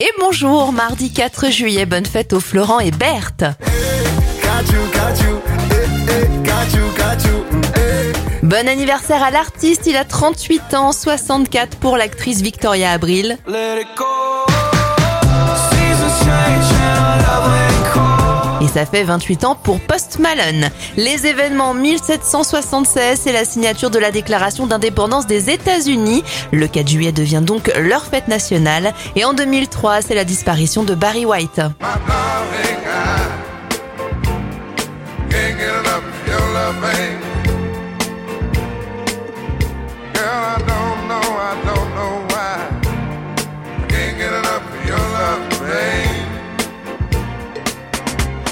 Et bonjour, mardi 4 juillet, bonne fête aux Florent et Berthe. Bon anniversaire à l'artiste, il a 38 ans, 64 pour l'actrice Victoria Abril. Ça fait 28 ans pour Post Malone. Les événements 1776, c'est la signature de la déclaration d'indépendance des États-Unis. Le 4 juillet devient donc leur fête nationale. Et en 2003, c'est la disparition de Barry White.